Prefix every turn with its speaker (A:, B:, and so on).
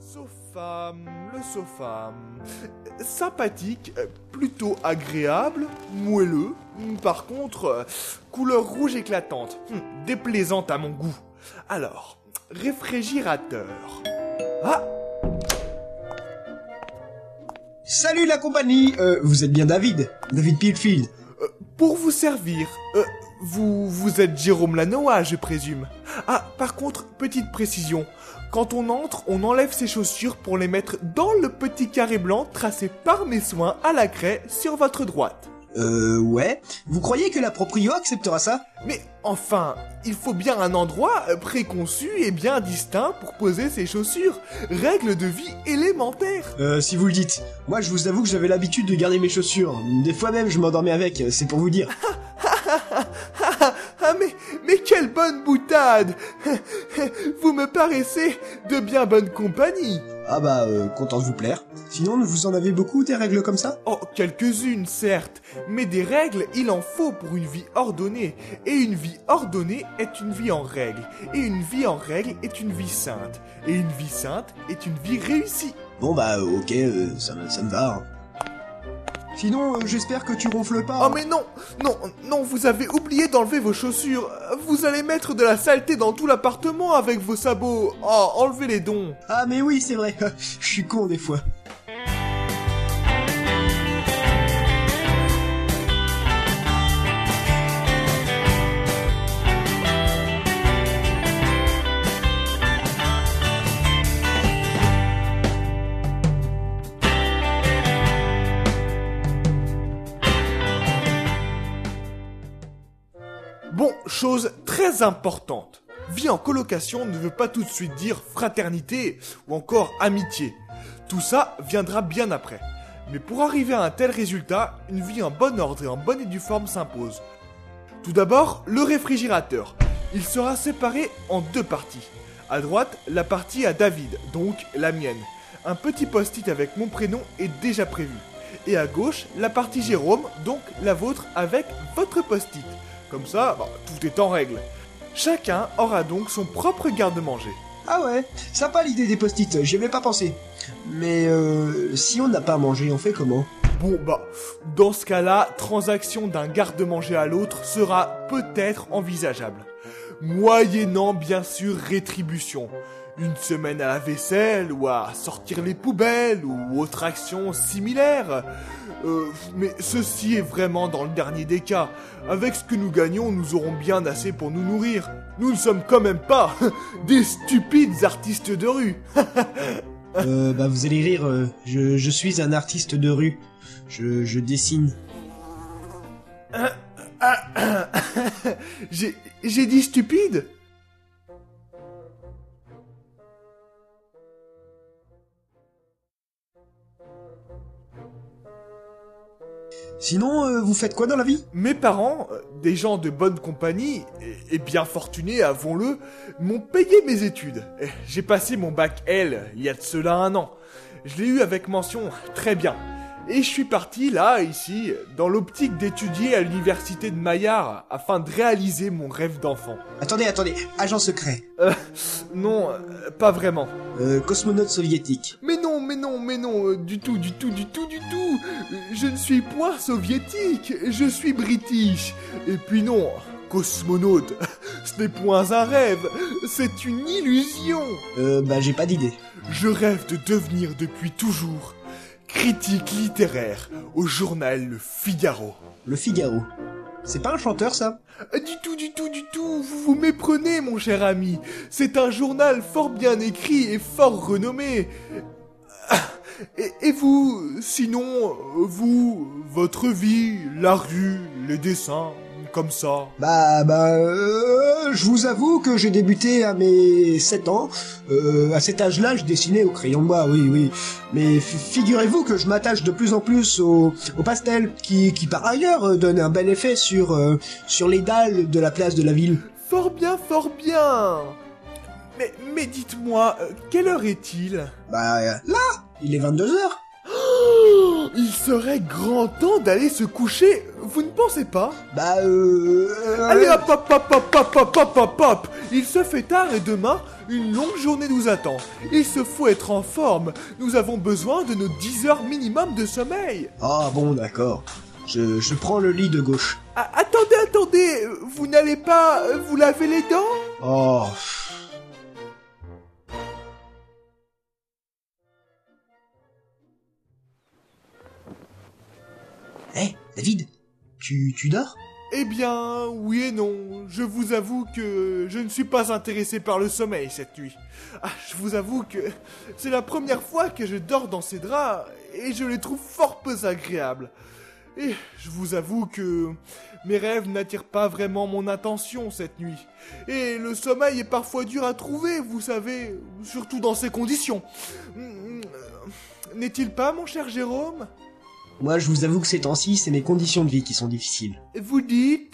A: Sofa, le sofa. Sympathique, plutôt agréable, moelleux. Par contre, couleur rouge éclatante, hum, déplaisante à mon goût. Alors, réfrigérateur. Ah
B: Salut la compagnie euh, Vous êtes bien David David Pilfield
A: Euh, Pour vous servir, euh, vous, vous êtes Jérôme Lanois, je présume. Ah, par contre, petite précision. Quand on entre, on enlève ses chaussures pour les mettre dans le petit carré blanc tracé par mes soins à la craie sur votre droite.
B: Euh, ouais. Vous croyez que la proprio acceptera ça?
A: Mais enfin, il faut bien un endroit préconçu et bien distinct pour poser ses chaussures. Règle de vie élémentaire.
B: Euh, si vous le dites. Moi, je vous avoue que j'avais l'habitude de garder mes chaussures. Des fois même, je m'endormais avec, c'est pour vous dire.
A: Ah mais, mais quelle bonne boutade Vous me paraissez de bien bonne compagnie.
B: Ah bah, euh, content de vous plaire. Sinon, vous en avez beaucoup des règles comme ça?
A: Oh, quelques-unes, certes, mais des règles, il en faut pour une vie ordonnée. Et une vie ordonnée est une vie en règle. Et une vie en règle est une vie sainte. Et une vie sainte est une vie réussie.
B: Bon bah, ok, euh, ça, me- ça me va. hein. Sinon, euh, j'espère que tu ronfles pas.
A: Oh mais non, non, non, vous avez oublié d'enlever vos chaussures. Vous allez mettre de la saleté dans tout l'appartement avec vos sabots. Oh, enlevez les dons.
B: Ah mais oui, c'est vrai. Je suis con des fois.
A: Chose très importante. Vie en colocation ne veut pas tout de suite dire fraternité ou encore amitié. Tout ça viendra bien après. Mais pour arriver à un tel résultat, une vie en bon ordre et en bonne et due forme s'impose. Tout d'abord, le réfrigérateur. Il sera séparé en deux parties. À droite, la partie à David, donc la mienne. Un petit post-it avec mon prénom est déjà prévu. Et à gauche, la partie Jérôme, donc la vôtre avec votre post-it. Comme ça, bah, tout est en règle. Chacun aura donc son propre garde-manger.
B: Ah ouais, sympa l'idée des post-it, j'y avais pas pensé. Mais euh, si on n'a pas à manger, on fait comment?
A: Bon bah, dans ce cas-là, transaction d'un garde-manger à l'autre sera peut-être envisageable. Moyennant bien sûr rétribution. Une semaine à la vaisselle ou à sortir les poubelles ou autre action similaire. Euh, mais ceci est vraiment dans le dernier des cas. Avec ce que nous gagnons, nous aurons bien assez pour nous nourrir. Nous ne sommes quand même pas des stupides artistes de rue.
B: euh, Bah vous allez rire, euh, je, je suis un artiste de rue. Je, je dessine.
A: J'ai dit stupide?
B: Sinon, euh, vous faites quoi dans la vie?
A: Mes parents, euh, des gens de bonne compagnie, et, et bien fortunés, avons-le, m'ont payé mes études. Eh, J'ai passé mon bac L il y a de cela un an. Je l'ai eu avec mention très bien. Et je suis parti là, ici, dans l'optique d'étudier à l'université de Maillard afin de réaliser mon rêve d'enfant.
B: Attendez, attendez, agent secret.
A: Euh, non, euh, pas vraiment.
B: Euh, cosmonaute soviétique.
A: Mais mais non, mais non, euh, du tout, du tout, du tout, du tout. Je ne suis point soviétique, je suis british. Et puis non, cosmonaute, ce n'est point un rêve, c'est une illusion.
B: Euh, bah j'ai pas d'idée.
A: Je rêve de devenir depuis toujours critique littéraire au journal Le Figaro.
B: Le Figaro. C'est pas un chanteur ça?
A: Euh, Du tout, du tout, du tout, vous vous méprenez, mon cher ami. C'est un journal fort bien écrit et fort renommé. Et, et vous, sinon, vous, votre vie, la rue, les dessins, comme ça.
B: Bah, bah, euh, je vous avoue que j'ai débuté à mes 7 ans. Euh, à cet âge-là, je dessinais au crayon de bois, oui, oui. Mais fi- figurez-vous que je m'attache de plus en plus au, au pastel, qui, qui par ailleurs euh, donne un bel effet sur, euh, sur les dalles de la place de la ville.
A: Fort bien, fort bien. Mais, mais dites-moi, euh, quelle heure est-il?
B: Bah, euh, là, il est 22 heures.
A: Oh, Il serait grand temps d'aller se coucher, vous ne pensez pas?
B: Bah, euh... euh,
A: Allez hop hop hop hop hop hop hop hop hop Il se fait tard et demain, Une longue journée nous attend. Il se faut être en forme. Nous avons besoin de nos 10 heures minimum de sommeil.
B: Ah bon, d'accord. Je, je prends le lit de gauche.
A: Ah, attendez, attendez. Vous n'allez pas vous laver les dents?
B: Oh. David, tu, dors?
A: Eh bien, oui et non. Je vous avoue que je ne suis pas intéressé par le sommeil cette nuit. Ah, je vous avoue que c'est la première fois que je dors dans ces draps et je les trouve fort peu agréables. Et je vous avoue que mes rêves n'attirent pas vraiment mon attention cette nuit. Et le sommeil est parfois dur à trouver, vous savez, surtout dans ces conditions. Hmm, N'est-il pas, mon cher Jérôme?
B: Moi, je vous avoue que ces temps-ci, c'est mes conditions de vie qui sont difficiles.
A: Vous dites